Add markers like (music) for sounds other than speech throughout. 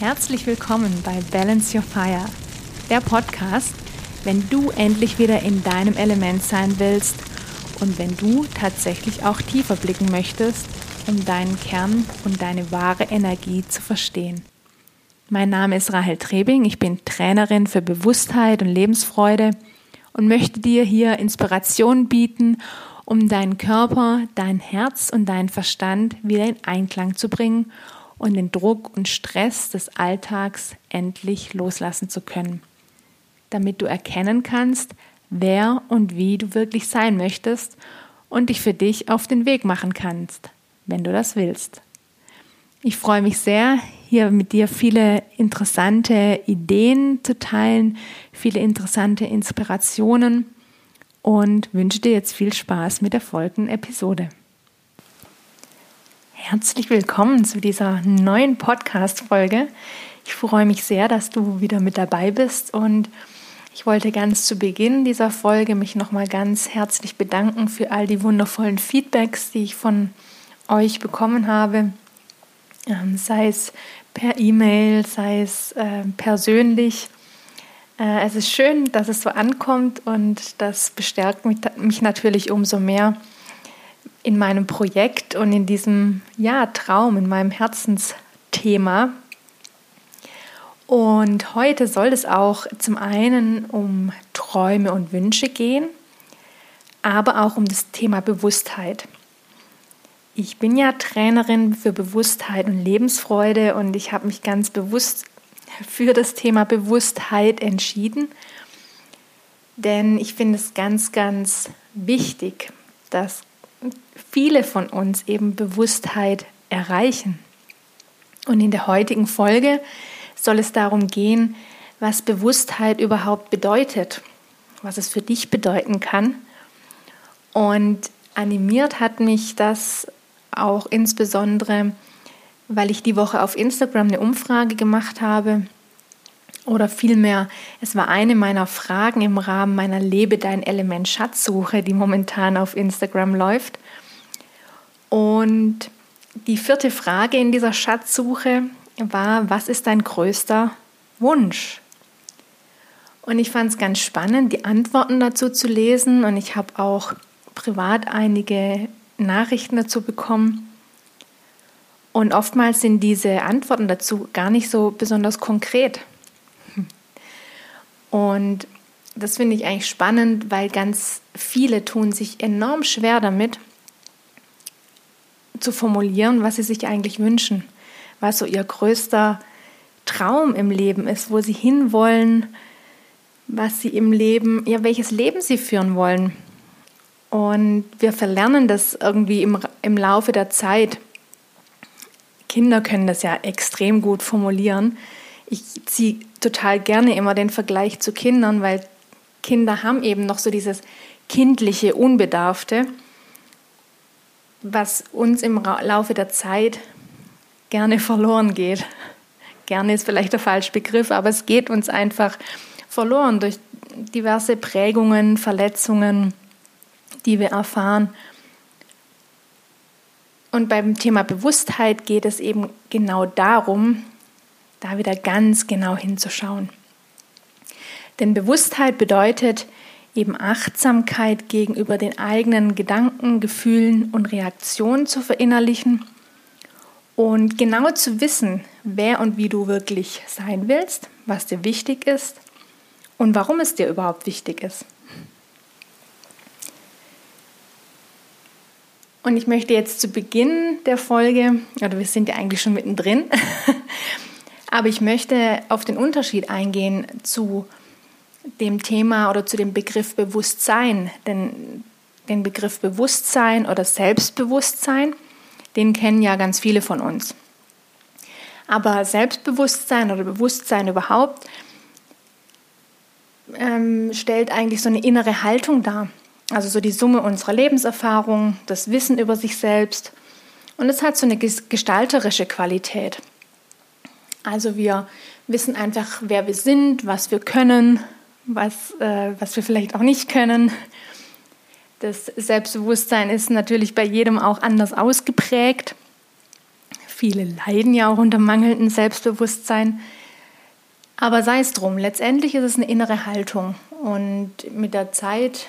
Herzlich willkommen bei Balance Your Fire, der Podcast, wenn du endlich wieder in deinem Element sein willst und wenn du tatsächlich auch tiefer blicken möchtest, um deinen Kern und deine wahre Energie zu verstehen. Mein Name ist Rahel Trebing, ich bin Trainerin für Bewusstheit und Lebensfreude und möchte dir hier Inspiration bieten, um deinen Körper, dein Herz und deinen Verstand wieder in Einklang zu bringen und den Druck und Stress des Alltags endlich loslassen zu können, damit du erkennen kannst, wer und wie du wirklich sein möchtest und dich für dich auf den Weg machen kannst, wenn du das willst. Ich freue mich sehr, hier mit dir viele interessante Ideen zu teilen, viele interessante Inspirationen und wünsche dir jetzt viel Spaß mit der folgenden Episode. Herzlich willkommen zu dieser neuen Podcast-Folge. Ich freue mich sehr, dass du wieder mit dabei bist und ich wollte ganz zu Beginn dieser Folge mich nochmal ganz herzlich bedanken für all die wundervollen Feedbacks, die ich von euch bekommen habe, ähm, sei es per E-Mail, sei es äh, persönlich. Äh, es ist schön, dass es so ankommt und das bestärkt mich natürlich umso mehr, in meinem Projekt und in diesem ja, Traum, in meinem Herzensthema. Und heute soll es auch zum einen um Träume und Wünsche gehen, aber auch um das Thema Bewusstheit. Ich bin ja Trainerin für Bewusstheit und Lebensfreude und ich habe mich ganz bewusst für das Thema Bewusstheit entschieden, denn ich finde es ganz, ganz wichtig, dass viele von uns eben Bewusstheit erreichen. Und in der heutigen Folge soll es darum gehen, was Bewusstheit überhaupt bedeutet, was es für dich bedeuten kann. Und animiert hat mich das auch insbesondere, weil ich die Woche auf Instagram eine Umfrage gemacht habe. Oder vielmehr, es war eine meiner Fragen im Rahmen meiner Lebe dein Element Schatzsuche, die momentan auf Instagram läuft. Und die vierte Frage in dieser Schatzsuche war, was ist dein größter Wunsch? Und ich fand es ganz spannend, die Antworten dazu zu lesen. Und ich habe auch privat einige Nachrichten dazu bekommen. Und oftmals sind diese Antworten dazu gar nicht so besonders konkret. Und das finde ich eigentlich spannend, weil ganz viele tun sich enorm schwer damit, zu formulieren, was sie sich eigentlich wünschen, was so ihr größter Traum im Leben ist, wo sie hinwollen, was sie im Leben, ja, welches Leben sie führen wollen. Und wir verlernen das irgendwie im, im Laufe der Zeit. Kinder können das ja extrem gut formulieren. Ich ziehe total gerne immer den Vergleich zu Kindern, weil Kinder haben eben noch so dieses kindliche, unbedarfte was uns im Laufe der Zeit gerne verloren geht. Gerne ist vielleicht der falsche Begriff, aber es geht uns einfach verloren durch diverse Prägungen, Verletzungen, die wir erfahren. Und beim Thema Bewusstheit geht es eben genau darum, da wieder ganz genau hinzuschauen. Denn Bewusstheit bedeutet, eben Achtsamkeit gegenüber den eigenen Gedanken, Gefühlen und Reaktionen zu verinnerlichen und genau zu wissen, wer und wie du wirklich sein willst, was dir wichtig ist und warum es dir überhaupt wichtig ist. Und ich möchte jetzt zu Beginn der Folge, oder wir sind ja eigentlich schon mittendrin, (laughs) aber ich möchte auf den Unterschied eingehen zu dem Thema oder zu dem Begriff Bewusstsein. Denn den Begriff Bewusstsein oder Selbstbewusstsein, den kennen ja ganz viele von uns. Aber Selbstbewusstsein oder Bewusstsein überhaupt ähm, stellt eigentlich so eine innere Haltung dar. Also so die Summe unserer Lebenserfahrung, das Wissen über sich selbst. Und es hat so eine gestalterische Qualität. Also wir wissen einfach, wer wir sind, was wir können, was, äh, was wir vielleicht auch nicht können. Das Selbstbewusstsein ist natürlich bei jedem auch anders ausgeprägt. Viele leiden ja auch unter mangelndem Selbstbewusstsein. Aber sei es drum, letztendlich ist es eine innere Haltung. Und mit der Zeit,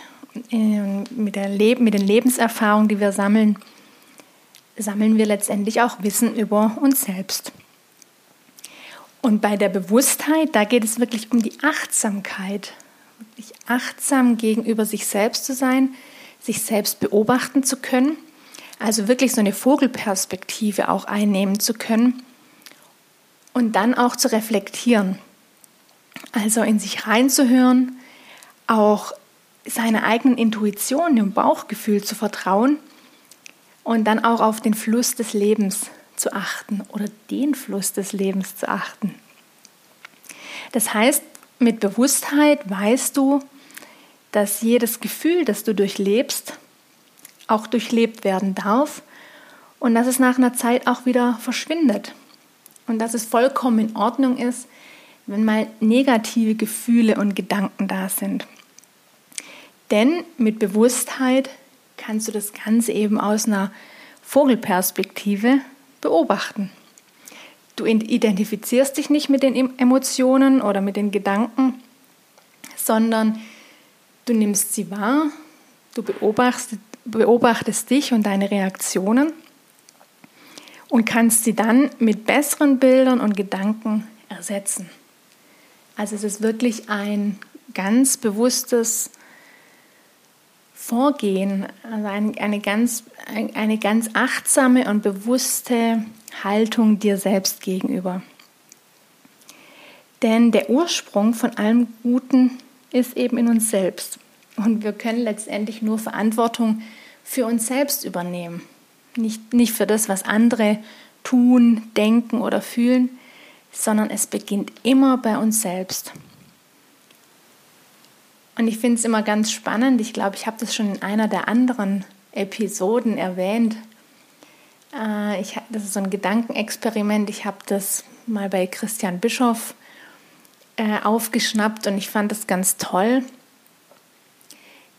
äh, mit, der Leb mit den Lebenserfahrungen, die wir sammeln, sammeln wir letztendlich auch Wissen über uns selbst. Und bei der Bewusstheit, da geht es wirklich um die Achtsamkeit, wirklich achtsam gegenüber sich selbst zu sein, sich selbst beobachten zu können, also wirklich so eine Vogelperspektive auch einnehmen zu können. Und dann auch zu reflektieren. Also in sich reinzuhören, auch seiner eigenen Intuition, dem Bauchgefühl zu vertrauen. Und dann auch auf den Fluss des Lebens zu achten oder den Fluss des Lebens zu achten. Das heißt, mit Bewusstheit weißt du, dass jedes Gefühl, das du durchlebst, auch durchlebt werden darf und dass es nach einer Zeit auch wieder verschwindet und dass es vollkommen in Ordnung ist, wenn mal negative Gefühle und Gedanken da sind. Denn mit Bewusstheit kannst du das Ganze eben aus einer Vogelperspektive beobachten. Du identifizierst dich nicht mit den Emotionen oder mit den Gedanken, sondern du nimmst sie wahr, du beobachtest, beobachtest dich und deine Reaktionen und kannst sie dann mit besseren Bildern und Gedanken ersetzen. Also es ist wirklich ein ganz bewusstes Vorgehen, also ein, eine, ganz, eine ganz achtsame und bewusste Haltung dir selbst gegenüber. Denn der Ursprung von allem Guten ist eben in uns selbst. Und wir können letztendlich nur Verantwortung für uns selbst übernehmen. Nicht, nicht für das, was andere tun, denken oder fühlen, sondern es beginnt immer bei uns selbst. Und ich finde es immer ganz spannend. Ich glaube, ich habe das schon in einer der anderen Episoden erwähnt. Äh, ich, das ist so ein Gedankenexperiment. Ich habe das mal bei Christian Bischoff äh, aufgeschnappt und ich fand das ganz toll.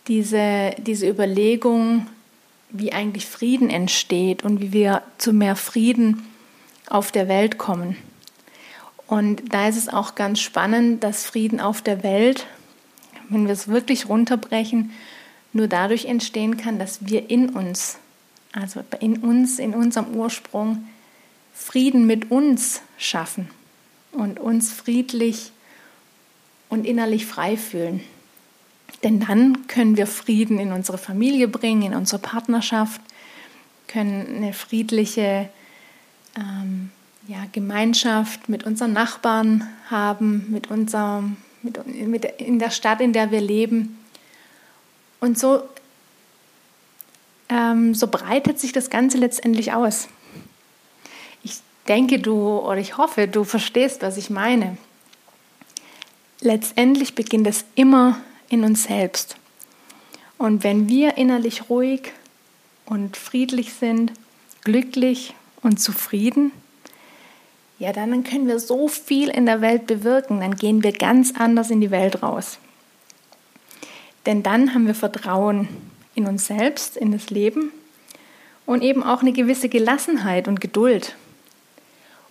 Diese, diese Überlegung, wie eigentlich Frieden entsteht und wie wir zu mehr Frieden auf der Welt kommen. Und da ist es auch ganz spannend, dass Frieden auf der Welt wenn wir es wirklich runterbrechen, nur dadurch entstehen kann, dass wir in uns, also in uns, in unserem Ursprung, Frieden mit uns schaffen und uns friedlich und innerlich frei fühlen. Denn dann können wir Frieden in unsere Familie bringen, in unsere Partnerschaft, können eine friedliche ähm, ja, Gemeinschaft mit unseren Nachbarn haben, mit unserem mit, mit, in der Stadt, in der wir leben. Und so, ähm, so breitet sich das Ganze letztendlich aus. Ich denke, du oder ich hoffe, du verstehst, was ich meine. Letztendlich beginnt es immer in uns selbst. Und wenn wir innerlich ruhig und friedlich sind, glücklich und zufrieden, ja, dann können wir so viel in der Welt bewirken, dann gehen wir ganz anders in die Welt raus. Denn dann haben wir Vertrauen in uns selbst, in das Leben und eben auch eine gewisse Gelassenheit und Geduld.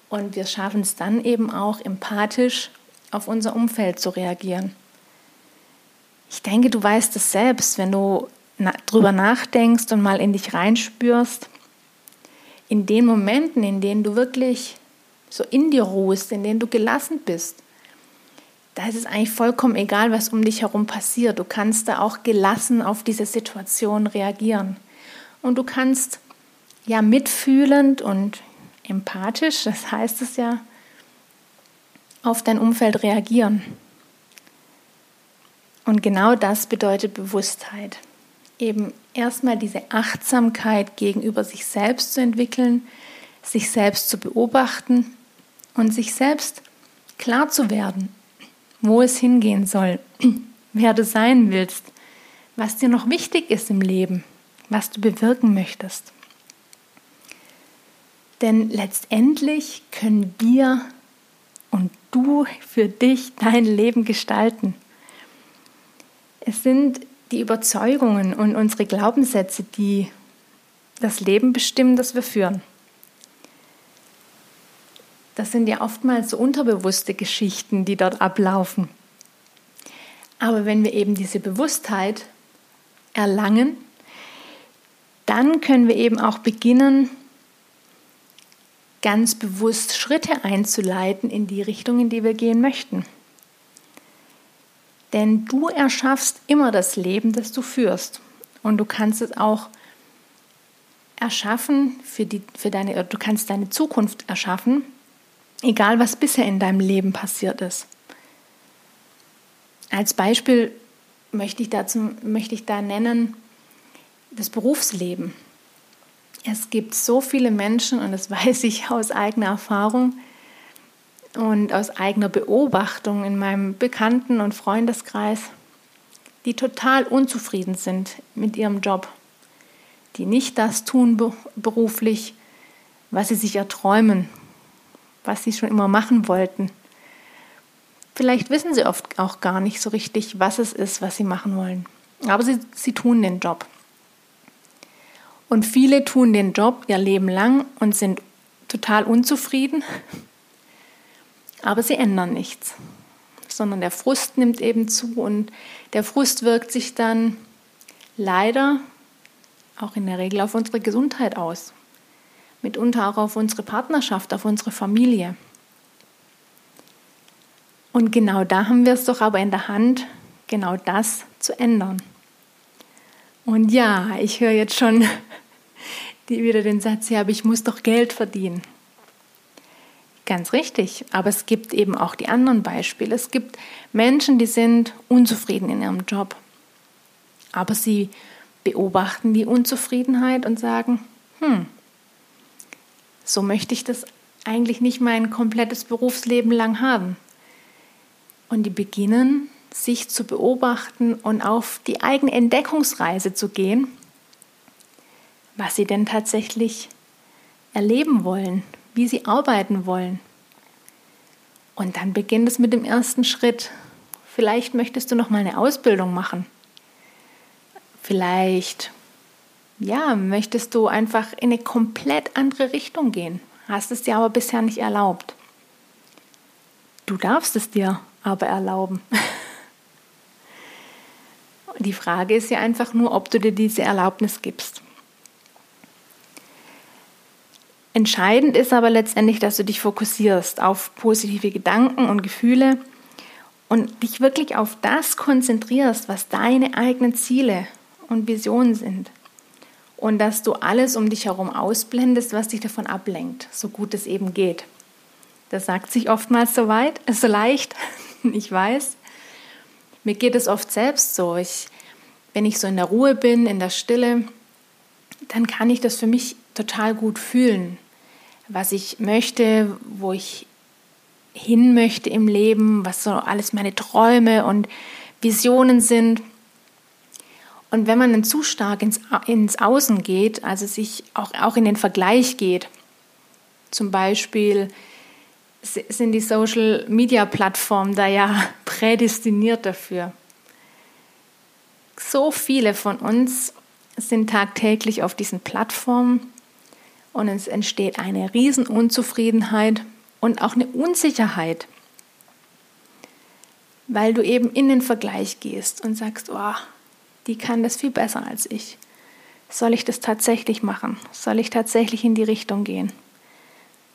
Und wir schaffen es dann eben auch empathisch auf unser Umfeld zu reagieren. Ich denke, du weißt es selbst, wenn du drüber nachdenkst und mal in dich reinspürst. In den Momenten, in denen du wirklich so in dir ruhst, in denen du gelassen bist, da ist es eigentlich vollkommen egal, was um dich herum passiert. Du kannst da auch gelassen auf diese Situation reagieren. Und du kannst ja mitfühlend und empathisch, das heißt es ja, auf dein Umfeld reagieren. Und genau das bedeutet Bewusstheit. Eben erstmal diese Achtsamkeit gegenüber sich selbst zu entwickeln, sich selbst zu beobachten und sich selbst klar zu werden, wo es hingehen soll, (clears throat) wer du sein willst, was dir noch wichtig ist im Leben, was du bewirken möchtest. Denn letztendlich können wir und du für dich dein Leben gestalten. Es sind die Überzeugungen und unsere Glaubenssätze, die das Leben bestimmen, das wir führen. Das sind ja oftmals so unterbewusste Geschichten, die dort ablaufen. Aber wenn wir eben diese Bewusstheit erlangen, dann können wir eben auch beginnen, ganz bewusst Schritte einzuleiten in die Richtung, in die wir gehen möchten. Denn du erschaffst immer das Leben, das du führst. Und du kannst es auch erschaffen für, die, für deine, du kannst deine Zukunft erschaffen, egal was bisher in deinem Leben passiert ist. Als Beispiel möchte ich, dazu, möchte ich da nennen das Berufsleben. Es gibt so viele Menschen, und das (laughs) weiß ich aus eigener Erfahrung und aus eigener Beobachtung in meinem Bekannten- und Freundeskreis, die total unzufrieden sind mit ihrem Job, die nicht das tun beruflich, was sie sich erträumen, was sie schon immer machen wollten. Vielleicht wissen sie oft auch gar nicht so richtig, was es ist, was sie machen wollen. Aber sie, sie tun den Job. Und viele tun den Job ihr Leben lang und sind total unzufrieden, aber sie ändern nichts, sondern der Frust nimmt eben zu und der Frust wirkt sich dann leider auch in der Regel auf unsere Gesundheit aus, mitunter auch auf unsere Partnerschaft, auf unsere Familie. Und genau da haben wir es doch aber in der Hand, genau das zu ändern. Und ja, ich höre jetzt schon (laughs) die wieder den Satz hier, aber ich muss doch Geld verdienen. Ganz richtig, aber es gibt eben auch die anderen Beispiele. Es gibt Menschen, die sind unzufrieden in ihrem Job, aber sie beobachten die Unzufriedenheit und sagen, hm, so möchte ich das eigentlich nicht mein komplettes Berufsleben lang haben. Und die beginnen, sich zu beobachten und auf die eigene Entdeckungsreise zu gehen was sie denn tatsächlich erleben wollen, wie sie arbeiten wollen. Und dann beginnt es mit dem ersten Schritt. Vielleicht möchtest du noch mal eine Ausbildung machen. Vielleicht ja, möchtest du einfach in eine komplett andere Richtung gehen. Hast es dir aber bisher nicht erlaubt. Du darfst es dir aber erlauben. (laughs) Die Frage ist ja einfach nur, ob du dir diese Erlaubnis gibst. Entscheidend ist aber letztendlich, dass du dich fokussierst auf positive Gedanken und Gefühle und dich wirklich auf das konzentrierst, was deine eigenen Ziele und Visionen sind. Und dass du alles um dich herum ausblendest, was dich davon ablenkt, so gut es eben geht. Das sagt sich oftmals so weit, (laughs) so leicht, ich weiß. Mir geht es oft selbst so. Ich, wenn ich so in der Ruhe bin, in der Stille, dann kann ich das für mich total gut fühlen, was ich möchte, wo ich hin möchte im Leben, was so alles meine Träume und Visionen sind. Und wenn man dann zu stark ins, ins Außen geht, also sich auch, auch in den Vergleich geht, zum Beispiel sind die Social-Media-Plattformen da ja (laughs) prädestiniert dafür. So viele von uns sind tagtäglich auf diesen Plattformen und es entsteht eine Riesenunzufriedenheit und auch eine Unsicherheit, weil du eben in den Vergleich gehst und sagst, oh, die kann das viel besser als ich. Soll ich das tatsächlich machen? Soll ich tatsächlich in die Richtung gehen?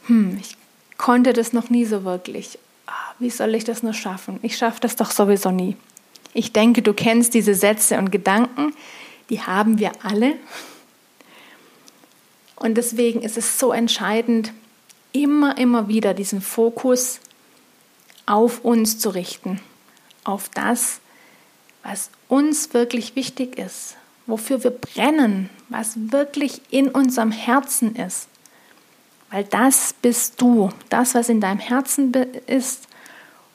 Hm, ich konnte das noch nie so wirklich. Ah, wie soll ich das nur schaffen? Ich schaffe das doch sowieso nie. Ich denke, du kennst diese Sätze und Gedanken, die haben wir alle. Und deswegen ist es so entscheidend, immer, immer wieder diesen Fokus auf uns zu richten, auf das, was uns wirklich wichtig ist, wofür wir brennen, was wirklich in unserem Herzen ist. Weil das bist du, das, was in deinem Herzen ist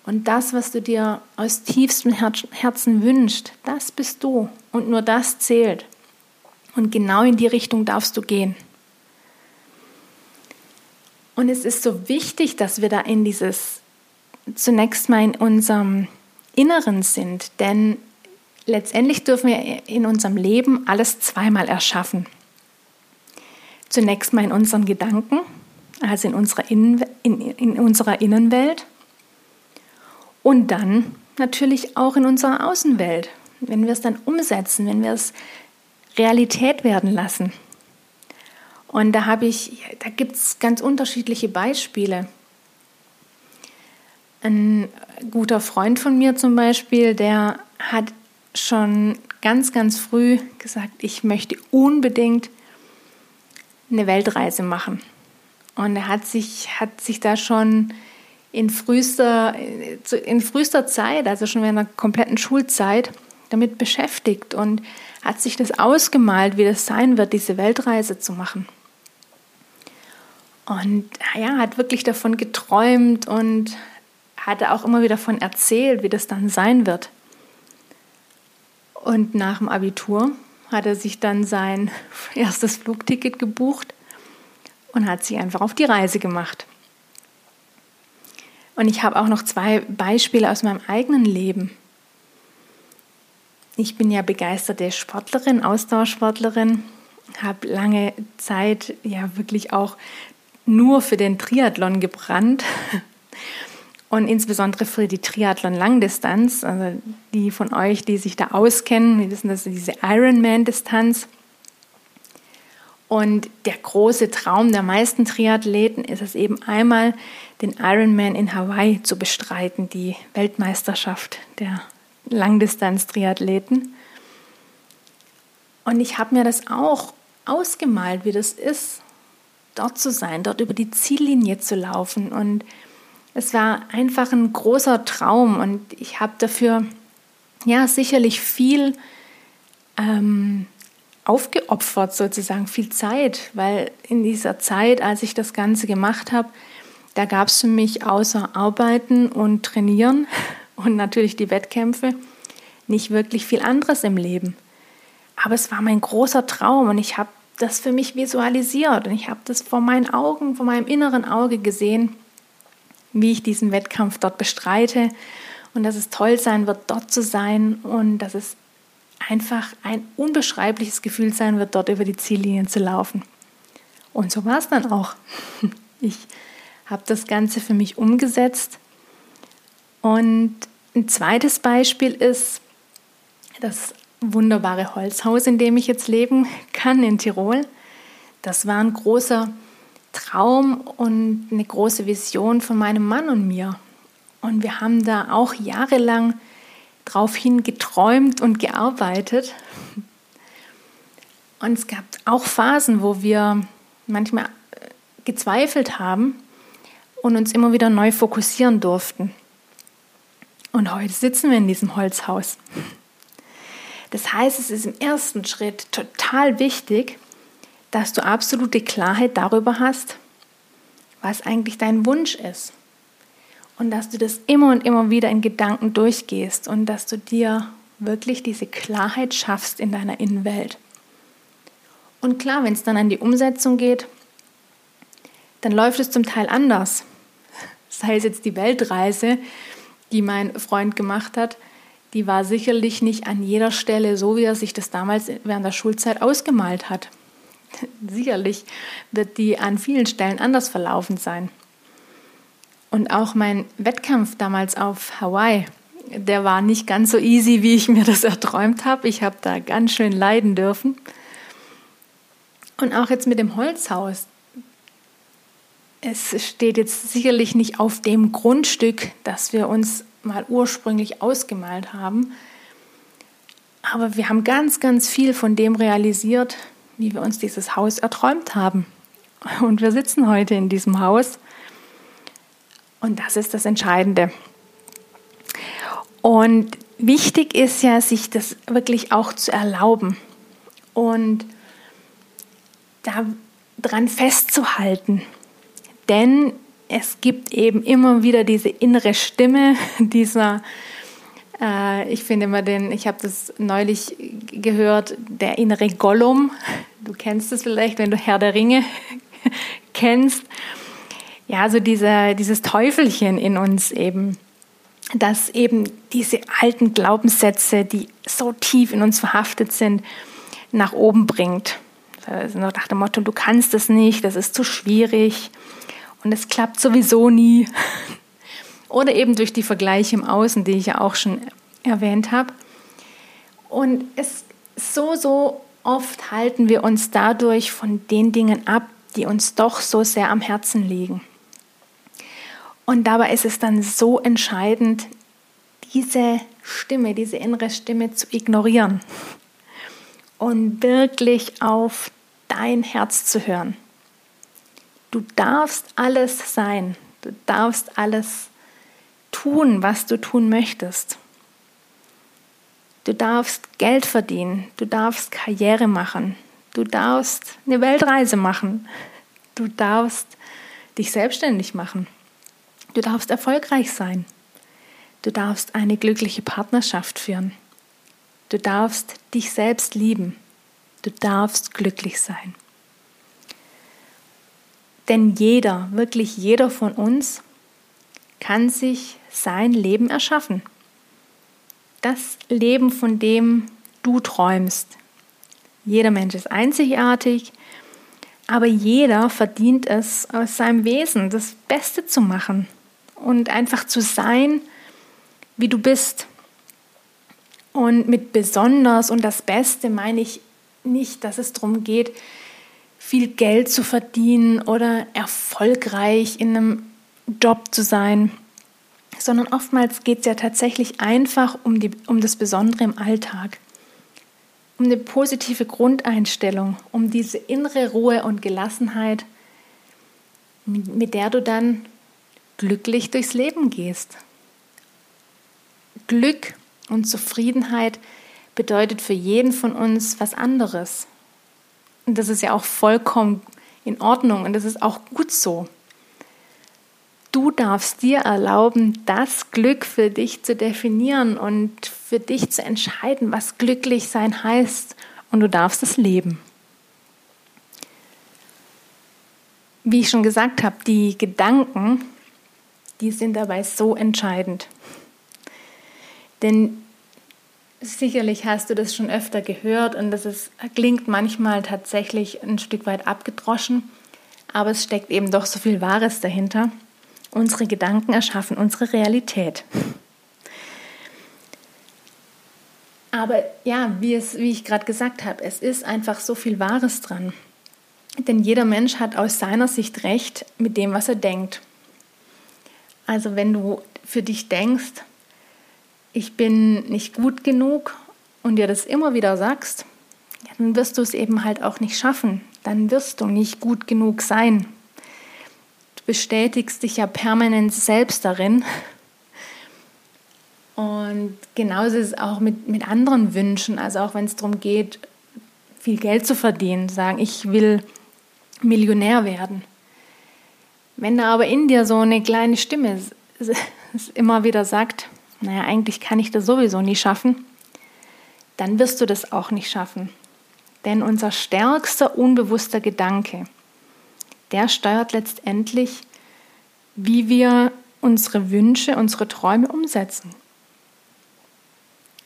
und das, was du dir aus tiefstem Herzen wünschst, das bist du und nur das zählt. Und genau in die Richtung darfst du gehen. Und es ist so wichtig, dass wir da in dieses, zunächst mal in unserem Inneren sind, denn letztendlich dürfen wir in unserem Leben alles zweimal erschaffen. Zunächst mal in unseren Gedanken, also in unserer, Innen, in, in unserer Innenwelt und dann natürlich auch in unserer Außenwelt, wenn wir es dann umsetzen, wenn wir es Realität werden lassen. Und da habe ich, da gibt es ganz unterschiedliche Beispiele. Ein guter Freund von mir zum Beispiel, der hat schon ganz, ganz früh gesagt, ich möchte unbedingt eine Weltreise machen. Und er hat sich, hat sich da schon in frühester, in frühester Zeit, also schon während der kompletten Schulzeit, damit beschäftigt und hat sich das ausgemalt, wie das sein wird, diese Weltreise zu machen. Und ja, hat wirklich davon geträumt und hatte auch immer wieder davon erzählt, wie das dann sein wird. Und nach dem Abitur hat er sich dann sein (laughs) erstes Flugticket gebucht und hat sich einfach auf die Reise gemacht. Und ich habe auch noch zwei Beispiele aus meinem eigenen Leben. Ich bin ja begeisterte Sportlerin, Ausdauersportlerin, habe lange Zeit ja wirklich auch nur für den Triathlon gebrannt (laughs) und insbesondere für die Triathlon-Langdistanz. Also die von euch, die sich da auskennen, die wissen, dass diese Ironman-Distanz. Und der große Traum der meisten Triathleten ist es eben einmal, den Ironman in Hawaii zu bestreiten, die Weltmeisterschaft der Langdistanz-Triathleten. Und ich habe mir das auch ausgemalt, wie das ist, dort zu sein, dort über die Ziellinie zu laufen und es war einfach ein großer Traum und ich habe dafür ja sicherlich viel ähm, aufgeopfert, sozusagen viel Zeit, weil in dieser Zeit, als ich das Ganze gemacht habe, da gab es für mich außer Arbeiten und Trainieren (laughs) und natürlich die Wettkämpfe nicht wirklich viel anderes im Leben. Aber es war mein großer Traum und ich habe das für mich visualisiert und ich habe das vor meinen Augen, vor meinem inneren Auge gesehen wie ich diesen Wettkampf dort bestreite und dass es toll sein wird, dort zu sein und dass es einfach ein unbeschreibliches Gefühl sein wird, dort über die Ziellinien zu laufen. Und so war es dann auch. (laughs) Ich habe das Ganze für mich umgesetzt. Und ein zweites Beispiel ist das wunderbare Holzhaus, in dem ich jetzt leben (laughs) kann in Tirol. Das war ein großer Traum und eine große Vision von meinem Mann und mir. Und wir haben da auch jahrelang drauf hin geträumt und gearbeitet. Und es gab auch Phasen, wo wir manchmal äh, gezweifelt haben und uns immer wieder neu fokussieren durften. Und heute sitzen wir in diesem Holzhaus. Das heißt, es ist im ersten Schritt total wichtig, dass du absolute Klarheit darüber hast, was eigentlich dein Wunsch ist. Und dass du das immer und immer wieder in Gedanken durchgehst und dass du dir wirklich diese Klarheit schaffst in deiner Innenwelt. Und klar, wenn es dann an die Umsetzung geht, dann läuft es zum Teil anders. (laughs) Sei es jetzt die Weltreise, die mein Freund gemacht hat, die war sicherlich nicht an jeder Stelle so, wie er sich das damals während der Schulzeit ausgemalt hat. (laughs) sicherlich wird die an vielen Stellen anders verlaufen sein. Und auch mein Wettkampf damals auf Hawaii, der war nicht ganz so easy, wie ich mir das erträumt habe. Ich habe da ganz schön leiden dürfen. Und auch jetzt mit dem Holzhaus. Es steht jetzt sicherlich nicht auf dem Grundstück, das wir uns mal ursprünglich ausgemalt haben. Aber wir haben ganz, ganz viel von dem realisiert, wie wir uns dieses Haus erträumt haben. Und wir sitzen heute in diesem Haus. Und das ist das Entscheidende. Und wichtig ist ja, sich das wirklich auch zu erlauben und daran festzuhalten. Denn es gibt eben immer wieder diese innere Stimme, (laughs) dieser ich finde immer den, ich habe das neulich gehört, der innere Gollum. Du kennst es vielleicht, wenn du Herr der Ringe (laughs) kennst. Ja, so dieser, dieses Teufelchen in uns eben, dass eben diese alten Glaubenssätze, die so tief in uns verhaftet sind, nach oben bringt. Also nach dem Motto, du kannst es nicht, das ist zu schwierig. und es klappt sowieso nie. (laughs) Oder eben durch die Vergleiche im Außen, die ich ja auch schon erwähnt habe. Und es so, so oft halten wir uns dadurch von den Dingen ab, die uns doch so sehr am Herzen liegen. Und dabei ist es dann so entscheidend, diese Stimme, diese innere Stimme zu ignorieren und wirklich auf dein Herz zu hören. Du darfst alles sein, du darfst alles tun, was du tun möchtest. Du darfst Geld verdienen, du darfst Karriere machen, du darfst eine Weltreise machen, du darfst dich selbstständig machen, du darfst erfolgreich sein, du darfst eine glückliche Partnerschaft führen, du darfst dich selbst lieben, du darfst glücklich sein. Denn jeder, wirklich jeder von uns kann sich sein Leben erschaffen. Das Leben, von dem du träumst. Jeder Mensch ist einzigartig, aber jeder verdient es aus seinem Wesen, das Beste zu machen und einfach zu sein, wie du bist. Und mit besonders und das Beste meine ich nicht, dass es darum geht, viel Geld zu verdienen oder erfolgreich in einem Job zu sein, sondern oftmals geht es ja tatsächlich einfach um, die, um das Besondere im Alltag, um eine positive Grundeinstellung, um diese innere Ruhe und Gelassenheit, mit, der du dann glücklich durchs Leben gehst. Glück und Zufriedenheit bedeutet für jeden von uns was anderes. Und das ist ja auch vollkommen in Ordnung und das ist auch gut so. Du darfst dir erlauben, das Glück für dich zu definieren und für dich zu entscheiden, was glücklich sein heißt. Und du darfst es leben. Wie ich schon gesagt habe, die Gedanken, die sind dabei so entscheidend. Denn sicherlich hast du das schon öfter gehört und das ist, klingt manchmal tatsächlich ein Stück weit abgedroschen, aber es steckt eben doch so viel Wahres dahinter. Unsere Gedanken erschaffen unsere Realität. Aber ja, wie, es, wie ich gerade gesagt habe, es ist einfach so viel Wahres dran. Denn jeder Mensch hat aus seiner Sicht recht mit dem, was er denkt. Also wenn du für dich denkst, ich bin nicht gut genug und dir das immer wieder sagst, dann wirst du es eben halt auch nicht schaffen. Dann wirst du nicht gut genug sein bestätigst dich ja permanent selbst darin. Und genauso ist es auch mit, mit anderen Wünschen, also auch wenn es darum geht, viel Geld zu verdienen, sagen, ich will Millionär werden. Wenn da aber in dir so eine kleine Stimme immer wieder sagt, naja, eigentlich kann ich das sowieso nie schaffen, dann wirst du das auch nicht schaffen. Denn unser stärkster unbewusster Gedanke, der steuert letztendlich, wie wir unsere Wünsche, unsere Träume umsetzen.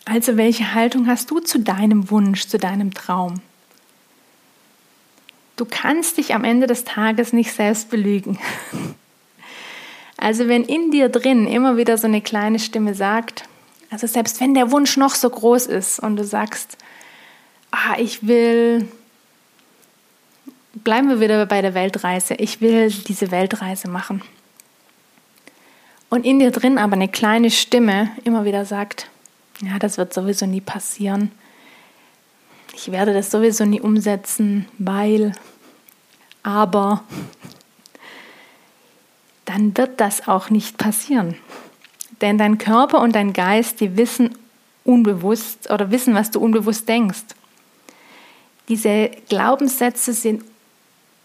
Also welche Haltung hast du zu deinem Wunsch, zu deinem Traum? Du kannst dich am Ende des Tages nicht selbst belügen. (laughs) Also wenn in dir drin immer wieder so eine kleine Stimme sagt, also selbst wenn der Wunsch noch so groß ist und du sagst, ah, ich will bleiben wir wieder bei der Weltreise. Ich will diese Weltreise machen. Und in dir drin aber eine kleine Stimme immer wieder sagt, ja, das wird sowieso nie passieren. Ich werde das sowieso nie umsetzen, weil, aber, dann wird das auch nicht passieren. Denn dein Körper und dein Geist, die wissen unbewusst oder wissen, was du unbewusst denkst. Diese Glaubenssätze sind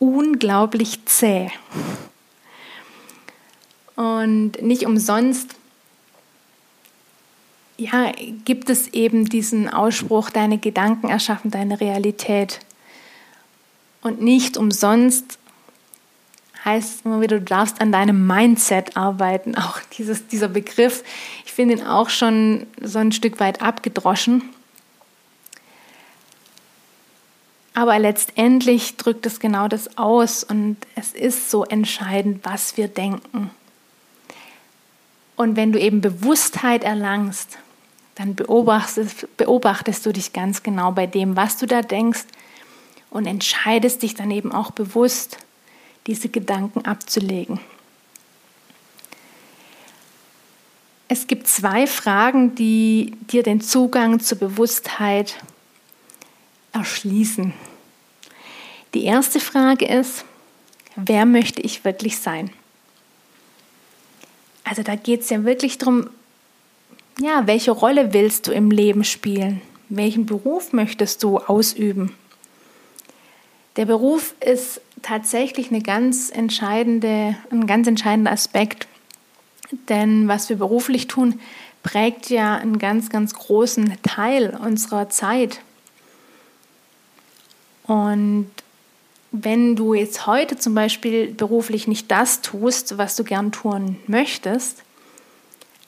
unglaublich zäh. Und nicht umsonst ja, gibt es eben diesen Ausspruch, deine Gedanken erschaffen deine Realität. Und nicht umsonst heißt es immer wieder, du darfst an deinem Mindset arbeiten. (laughs) Auch dieses, dieser Begriff, ich finde ihn auch schon so ein Stück weit abgedroschen. Aber letztendlich drückt es genau das aus und es ist so entscheidend, was wir denken. Und wenn du eben Bewusstheit erlangst, dann beobachtest, beobachtest du dich ganz genau bei dem, was du da denkst und entscheidest dich dann eben auch bewusst, diese Gedanken abzulegen. Es gibt zwei Fragen, die dir den Zugang zur Bewusstheit erschließen. Die erste Frage ist, wer möchte ich wirklich sein? Also da geht es ja wirklich darum, ja, welche Rolle willst du im Leben spielen? Welchen Beruf möchtest du ausüben? Der Beruf ist tatsächlich eine ganz entscheidende, ein ganz entscheidender Aspekt, denn was wir beruflich tun, prägt ja einen ganz, ganz großen Teil unserer Zeit. Und wenn du jetzt heute zum Beispiel beruflich nicht das tust, was du gern tun möchtest,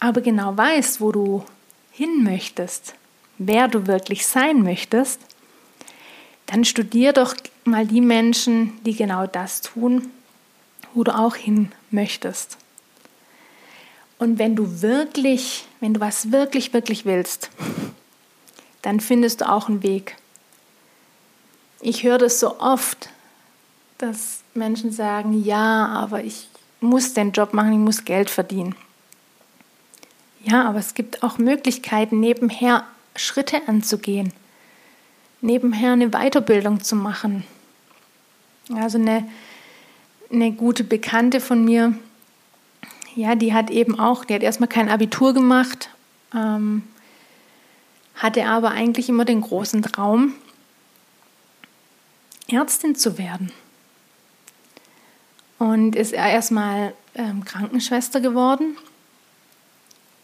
aber genau weißt, wo du hin möchtest, wer du wirklich sein möchtest, dann studier doch mal die Menschen, die genau das tun, wo du auch hin möchtest. Und wenn du wirklich, wenn du was wirklich, wirklich willst, dann findest du auch einen Weg. Ich höre das so oft, dass Menschen sagen, ja, aber ich muss den Job machen, ich muss Geld verdienen. Ja, aber es gibt auch Möglichkeiten, nebenher Schritte anzugehen, nebenher eine Weiterbildung zu machen. Also eine, eine gute Bekannte von mir, ja, die hat eben auch, die hat erstmal kein Abitur gemacht, ähm, hatte aber eigentlich immer den großen Traum, Ärztin zu werden. Und ist erstmal ähm, Krankenschwester geworden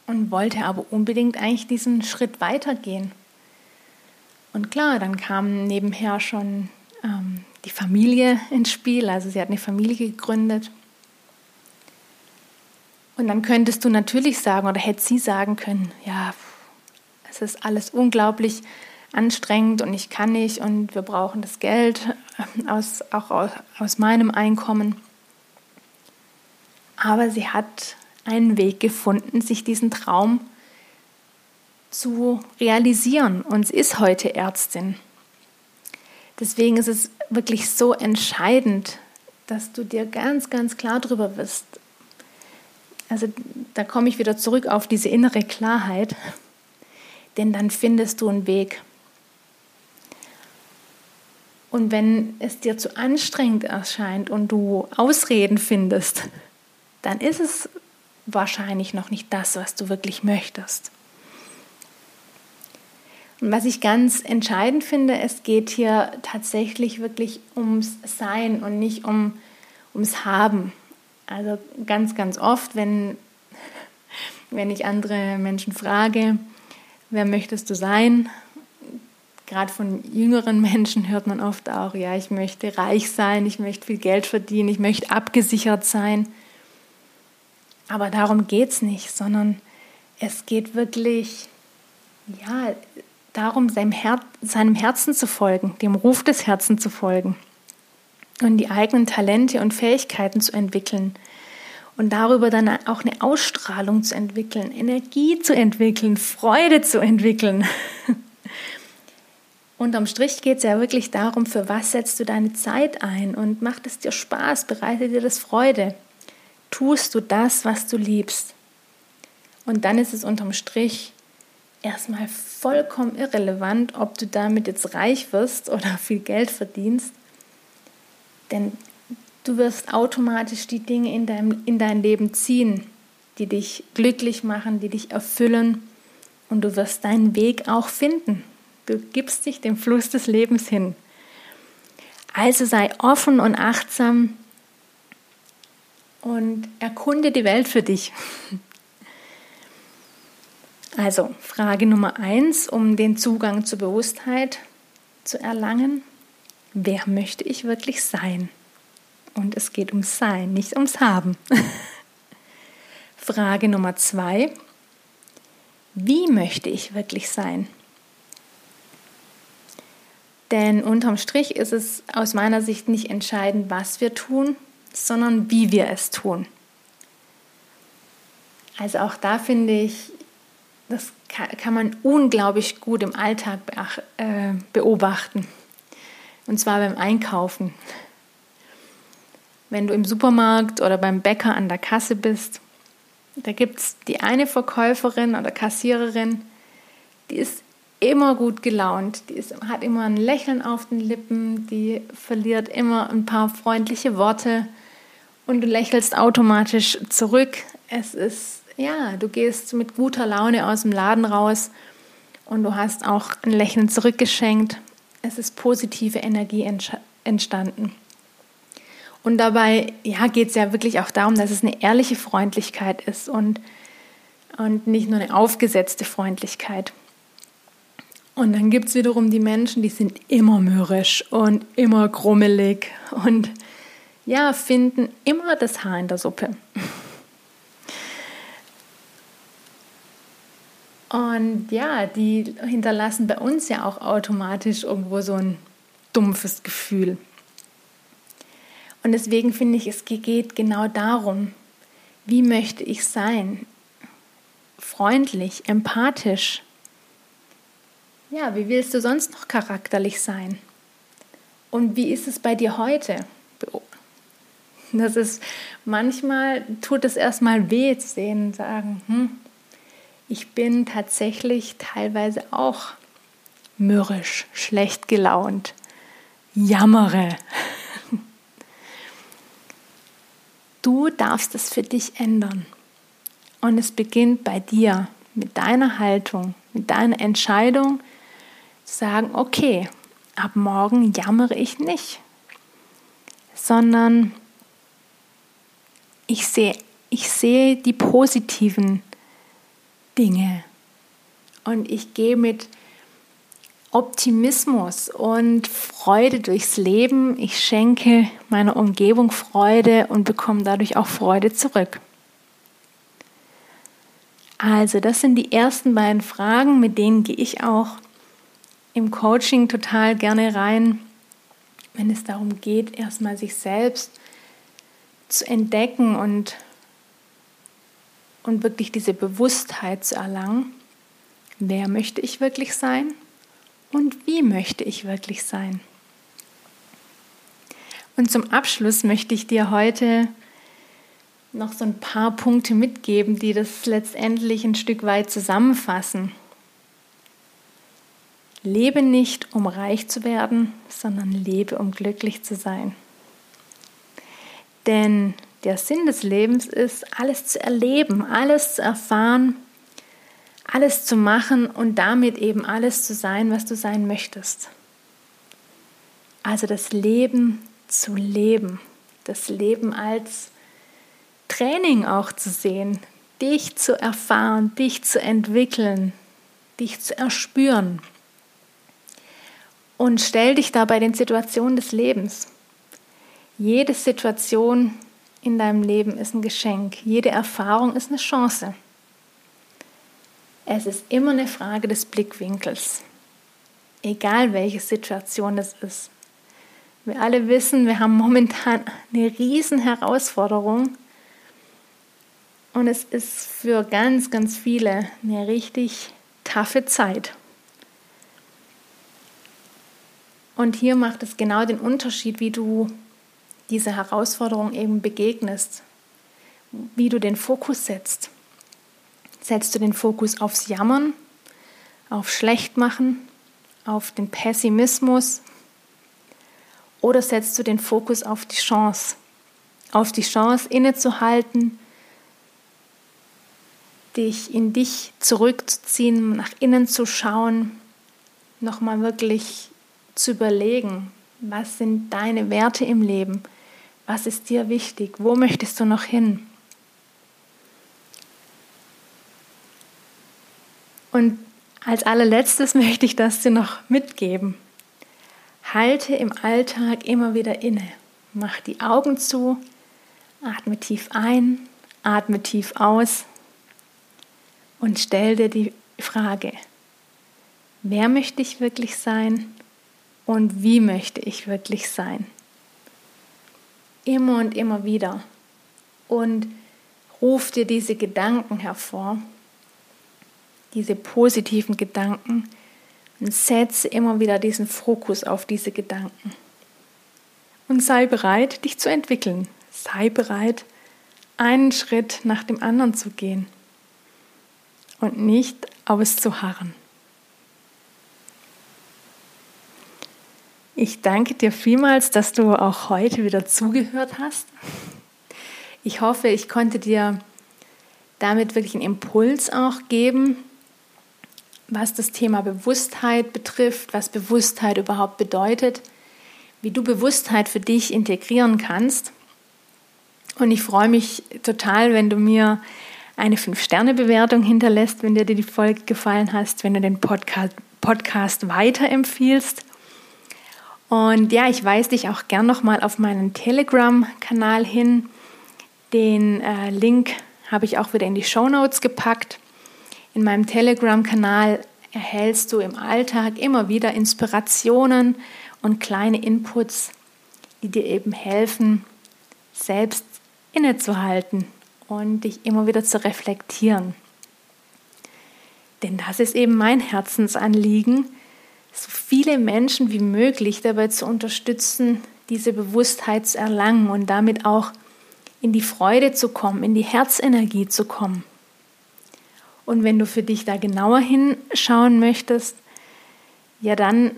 und wollte aber unbedingt eigentlich diesen Schritt weitergehen. Und klar, dann kam nebenher schon ähm, die Familie ins Spiel, also sie hat eine Familie gegründet. Und dann könntest du natürlich sagen oder hätte sie sagen können, ja, es ist alles unglaublich anstrengend und ich kann nicht und wir brauchen das Geld aus, auch aus, aus meinem Einkommen. Aber sie hat einen Weg gefunden, sich diesen Traum zu realisieren und sie ist heute Ärztin. Deswegen ist es wirklich so entscheidend, dass du dir ganz, ganz klar darüber bist. Also da komme ich wieder zurück auf diese innere Klarheit, denn dann findest du einen Weg. Und wenn es dir zu anstrengend erscheint und du Ausreden findest, dann ist es wahrscheinlich noch nicht das, was du wirklich möchtest. Und was ich ganz entscheidend finde, es geht hier tatsächlich wirklich ums Sein und nicht um, ums Haben. Also ganz, ganz oft, wenn, wenn ich andere Menschen frage, wer möchtest du sein? Gerade von jüngeren Menschen hört man oft auch, ja, ich möchte reich sein, ich möchte viel Geld verdienen, ich möchte abgesichert sein. Aber darum geht es nicht, sondern es geht wirklich ja, darum, seinem, Her seinem Herzen zu folgen, dem Ruf des Herzens zu folgen und die eigenen Talente und Fähigkeiten zu entwickeln und darüber dann auch eine Ausstrahlung zu entwickeln, Energie zu entwickeln, Freude zu entwickeln. (laughs) Unterm Strich geht es ja wirklich darum, für was setzt du deine Zeit ein und macht es dir Spaß, bereitet dir das Freude tust du das, was du liebst. Und dann ist es unterm Strich erstmal vollkommen irrelevant, ob du damit jetzt reich wirst oder (laughs) viel Geld verdienst. Denn du wirst automatisch die Dinge in, deinem, in dein Leben ziehen, die dich glücklich machen, die dich erfüllen. Und du wirst deinen Weg auch finden. Du gibst dich dem Fluss des Lebens hin. Also sei offen und achtsam und erkunde die Welt für dich. Also Frage Nummer eins, um den Zugang zur Bewusstheit zu erlangen. Wer möchte ich wirklich sein? Und es geht ums Sein, nicht ums Haben. (laughs) Frage Nummer zwei, wie möchte ich wirklich sein? Denn unterm Strich ist es aus meiner Sicht nicht entscheidend, was wir tun, sondern wie wir es tun. Also auch da finde ich, das kann man unglaublich gut im Alltag äh, beobachten. Und zwar beim Einkaufen. Wenn du im Supermarkt oder beim Bäcker an der Kasse bist, da gibt es die eine Verkäuferin oder Kassiererin, die ist immer gut gelaunt, die ist, hat immer ein Lächeln auf den Lippen, die verliert immer ein paar freundliche Worte und du lächelst automatisch zurück. Es ist, ja, du gehst mit guter Laune aus dem Laden raus und du hast auch ein Lächeln zurückgeschenkt. Es ist positive Energie entstanden. Und dabei ja, geht es ja wirklich auch darum, dass es eine ehrliche Freundlichkeit ist und, und nicht nur eine aufgesetzte Freundlichkeit. Und dann gibt es wiederum die Menschen, die sind immer mürrisch und immer grummelig und ja, finden immer das Haar in der Suppe. Und ja, die hinterlassen bei uns ja auch automatisch irgendwo so ein dumpfes Gefühl. Und deswegen finde ich, es geht genau darum, wie möchte ich sein? Freundlich, empathisch, ja, wie willst du sonst noch charakterlich sein? Und wie ist es bei dir heute? Das ist manchmal tut es erstmal weh zu sehen, sagen, hm, ich bin tatsächlich teilweise auch mürrisch, schlecht gelaunt, jammere. (laughs) Du darfst es für dich ändern. Und es beginnt bei dir, mit deiner Haltung, mit deiner Entscheidung, sagen, okay, ab morgen jammere ich nicht, sondern ich sehe, ich sehe die positiven Dinge und ich gehe mit Optimismus und Freude durchs Leben. Ich schenke meiner Umgebung Freude und bekomme dadurch auch Freude zurück. Also, das sind die ersten beiden Fragen, mit denen gehe ich auch im Coaching total gerne rein, wenn es darum geht, erstmal sich selbst zu entdecken und, und wirklich diese Bewusstheit zu erlangen. Wer möchte ich wirklich sein und wie möchte ich wirklich sein? Und zum Abschluss möchte ich dir heute noch so ein paar Punkte mitgeben, die das letztendlich ein Stück weit zusammenfassen. Lebe nicht, um reich zu werden, sondern lebe, um glücklich zu sein. Denn der Sinn des Lebens ist, alles zu erleben, alles zu erfahren, alles zu machen und damit eben alles zu sein, was du sein möchtest. Also das Leben zu leben, das Leben als Training auch zu sehen, dich zu erfahren, dich zu entwickeln, dich zu erspüren und stell dich da bei den Situationen des Lebens. Jede Situation in deinem Leben ist ein Geschenk. Jede Erfahrung ist eine Chance. Es ist immer eine Frage des Blickwinkels. Egal welche Situation es ist. Wir alle wissen, wir haben momentan eine riesen Herausforderung. Und es ist für ganz, ganz viele eine richtig taffe Zeit. Und hier macht es genau den Unterschied, wie du diese Herausforderung eben begegnest, wie du den Fokus setzt. Setzt du den Fokus aufs Jammern, auf Schlechtmachen, auf den Pessimismus oder setzt du den Fokus auf die Chance, auf die Chance innezuhalten, dich in dich zurückzuziehen, nach innen zu schauen, nochmal wirklich zu überlegen, was sind deine Werte im Leben, was ist dir wichtig, wo möchtest du noch hin. Und als allerletztes (laughs) möchte ich das dir noch mitgeben. Halte im Alltag immer wieder inne. Mach die Augen zu, atme tief ein, atme tief aus und stell dir die Frage, wer möchte ich wirklich sein und wie möchte ich wirklich sein. Immer und immer wieder. Und ruf dir diese Gedanken hervor, diese positiven Gedanken und setze immer wieder diesen Fokus auf diese Gedanken. Und sei bereit, dich zu entwickeln. Sei bereit, einen Schritt nach dem anderen zu gehen und nicht auszuharren. Ich danke dir vielmals, dass du auch heute wieder zugehört hast. Ich hoffe, ich konnte dir damit wirklich einen Impuls auch geben, was das Thema Bewusstheit betrifft, was Bewusstheit überhaupt bedeutet, wie du Bewusstheit für dich integrieren kannst. Und ich freue mich total, wenn du mir eine 5-Sterne-Bewertung hinterlässt, wenn dir die Folge gefallen hast, wenn du den Podcast, Podcast weiterempfiehlst und ja, ich weise dich auch gern nochmal auf meinen Telegram-Kanal hin. Den äh, Link habe ich auch wieder in die Show Notes gepackt. In meinem Telegram-Kanal erhältst du im Alltag immer wieder Inspirationen und kleine Inputs, die dir eben helfen, selbst innezuhalten und dich immer wieder zu reflektieren. Denn das ist eben mein Herzensanliegen, so viele Menschen wie möglich dabei zu unterstützen, diese Bewusstheit zu erlangen und damit auch in die Freude zu kommen, in die Herzenergie zu kommen. Und wenn du für dich da genauer hinschauen möchtest, ja, dann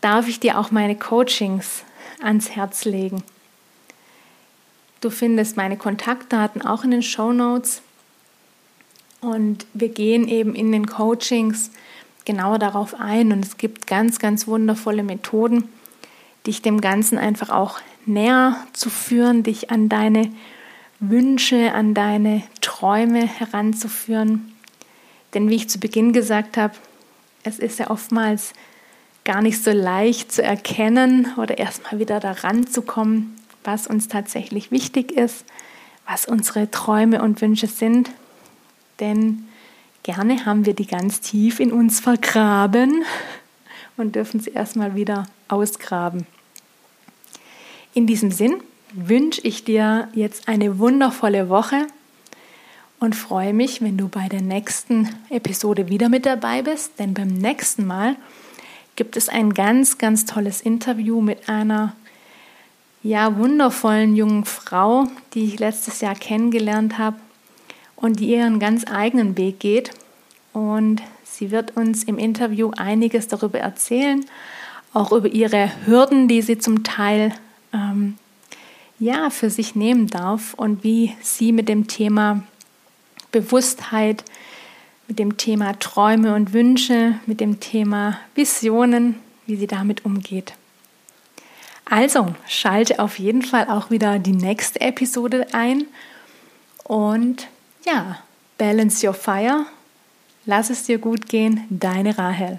darf ich dir auch meine Coachings ans Herz legen. Du findest meine Kontaktdaten auch in den Show Notes. Und wir gehen eben in den Coachings genauer darauf ein und es gibt ganz, ganz wundervolle Methoden, dich dem Ganzen einfach auch näher zu führen, dich an deine Wünsche, an deine Träume heranzuführen. Denn wie ich zu Beginn gesagt habe, es ist ja oftmals gar nicht so leicht zu erkennen oder erstmal wieder daran zu kommen, was uns tatsächlich wichtig ist, was unsere Träume und Wünsche sind. Denn Gerne haben wir die ganz tief in uns vergraben und dürfen sie erstmal wieder ausgraben. In diesem Sinn wünsche ich dir jetzt eine wundervolle Woche und freue mich, wenn du bei der nächsten Episode wieder mit dabei bist, denn beim nächsten Mal gibt es ein ganz, ganz tolles Interview mit einer ja wundervollen jungen Frau, die ich letztes Jahr kennengelernt habe und die ihren ganz eigenen Weg geht. Und sie wird uns im Interview einiges darüber erzählen, auch über ihre Hürden, die sie zum Teil ähm, ja, für sich nehmen darf und wie sie mit dem Thema Bewusstheit, mit dem Thema Träume und Wünsche, mit dem Thema Visionen, wie sie damit umgeht. Also schalte auf jeden Fall auch wieder die nächste Episode ein und ja, balance your fire. Lass es dir gut gehen, deine Rahel.